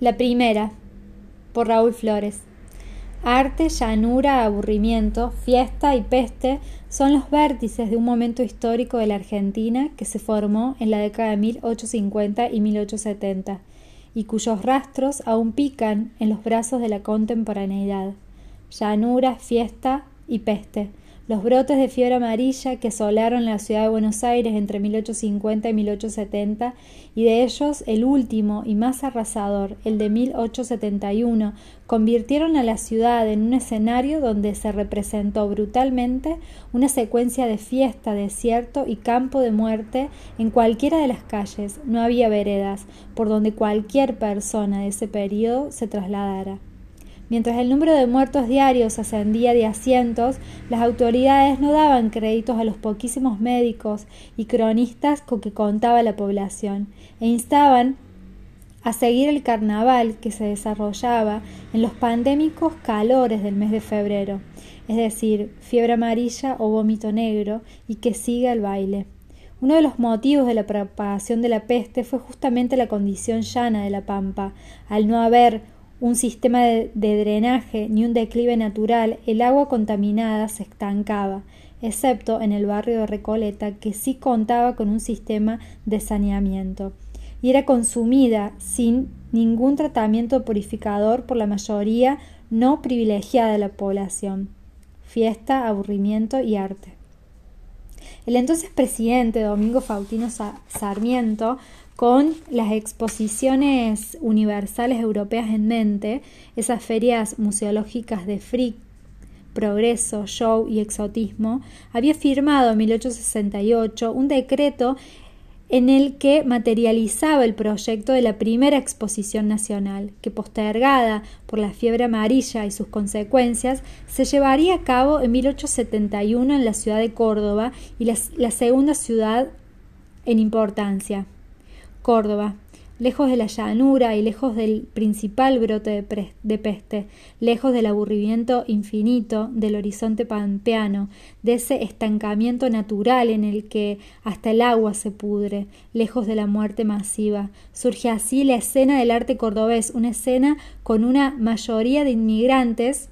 La primera, por Raúl Flores. Arte, llanura, aburrimiento, fiesta y peste son los vértices de un momento histórico de la Argentina que se formó en la década de 1850 y 1870 y cuyos rastros aún pican en los brazos de la contemporaneidad. Llanura, fiesta y peste los brotes de fiebre amarilla que asolaron la ciudad de Buenos Aires entre 1850 y 1870, y de ellos el último y más arrasador, el de 1871, convirtieron a la ciudad en un escenario donde se representó brutalmente una secuencia de fiesta, desierto y campo de muerte en cualquiera de las calles. No había veredas por donde cualquier persona de ese periodo se trasladara. Mientras el número de muertos diarios ascendía de asientos, las autoridades no daban créditos a los poquísimos médicos y cronistas con que contaba la población e instaban a seguir el carnaval que se desarrollaba en los pandémicos calores del mes de febrero, es decir, fiebre amarilla o vómito negro, y que siga el baile. Uno de los motivos de la propagación de la peste fue justamente la condición llana de la pampa, al no haber un sistema de, drenaje ni un declive natural, el agua contaminada se estancaba, excepto en el barrio de Recoleta, que sí contaba con un sistema de saneamiento, y era consumida sin ningún tratamiento purificador por la mayoría no privilegiada de la población. Fiesta, aburrimiento y arte. El entonces presidente Domingo Faustino Sarmiento con las exposiciones universales europeas en mente, esas ferias museológicas de freak, progreso, show y exotismo, había firmado en 1868 un decreto en el que materializaba el proyecto de la primera exposición nacional, que postergada por la fiebre amarilla y sus consecuencias, se llevaría a cabo en 1871 en la ciudad de Córdoba y la, la segunda ciudad en importancia. Córdoba, lejos de la llanura y lejos del principal brote de, peste, lejos del aburrimiento infinito del horizonte pampeano, de ese estancamiento natural en el que hasta el agua se pudre, lejos de la muerte masiva. Surge así la escena del arte cordobés, una escena con una mayoría de inmigrantes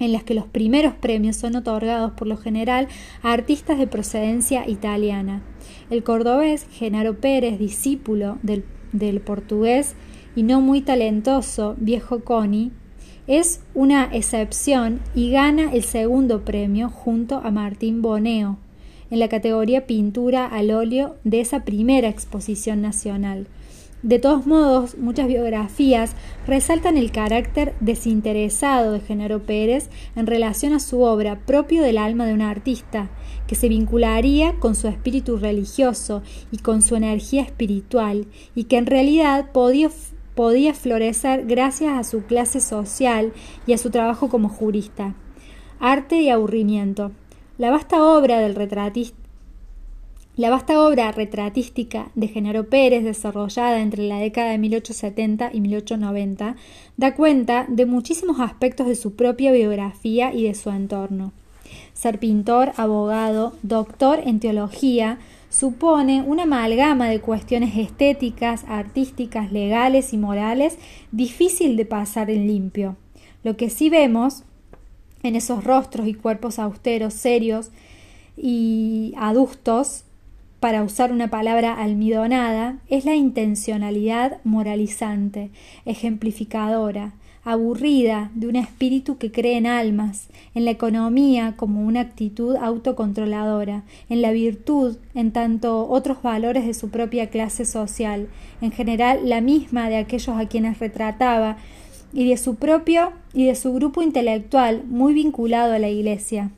en las que los primeros premios son otorgados por lo general a artistas de procedencia italiana. El cordobés Genaro Pérez, discípulo del, del portugués y no muy talentoso viejo Coni, es una excepción y gana el segundo premio junto a Martín Boneo en la categoría pintura al óleo de esa primera exposición nacional. De todos modos, muchas biografías resaltan el carácter desinteresado de Genaro Pérez en relación a su obra propio del alma de un artista, que se vincularía con su espíritu religioso y con su energía espiritual, y que en realidad podía, podía florecer gracias a su clase social y a su trabajo como jurista. Arte y aburrimiento. La vasta obra del retratista la vasta obra retratística de Genaro Pérez, desarrollada entre la década de 1870 y 1890, da cuenta de muchísimos aspectos de su propia biografía y de su entorno. Ser pintor, abogado, doctor en teología, supone una amalgama de cuestiones estéticas, artísticas, legales y morales difícil de pasar en limpio. Lo que sí vemos en esos rostros y cuerpos austeros, serios y adustos, para usar una palabra almidonada, es la intencionalidad moralizante, ejemplificadora, aburrida de un espíritu que cree en almas, en la economía como una actitud autocontroladora, en la virtud en tanto otros valores de su propia clase social, en general la misma de aquellos a quienes retrataba, y de su propio y de su grupo intelectual muy vinculado a la Iglesia.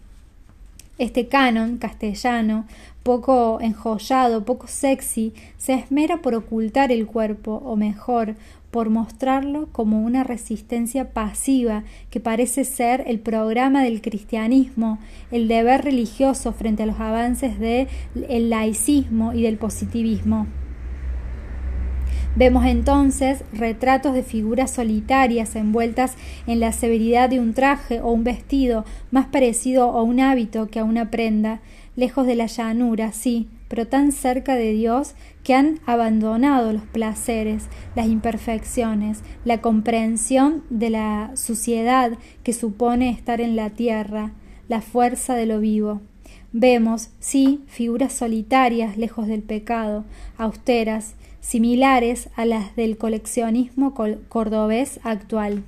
Este canon castellano poco enjollado, poco sexy, se esmera por ocultar el cuerpo, o mejor, por mostrarlo como una resistencia pasiva que parece ser el programa del cristianismo, el deber religioso frente a los avances del laicismo y del positivismo. Vemos entonces retratos de figuras solitarias envueltas en la severidad de un traje o un vestido más parecido a un hábito que a una prenda, lejos de la llanura, sí, pero tan cerca de Dios que han abandonado los placeres, las imperfecciones, la comprensión de la suciedad que supone estar en la tierra, la fuerza de lo vivo. Vemos, sí, figuras solitarias lejos del pecado, austeras, similares a las del coleccionismo cordobés actual.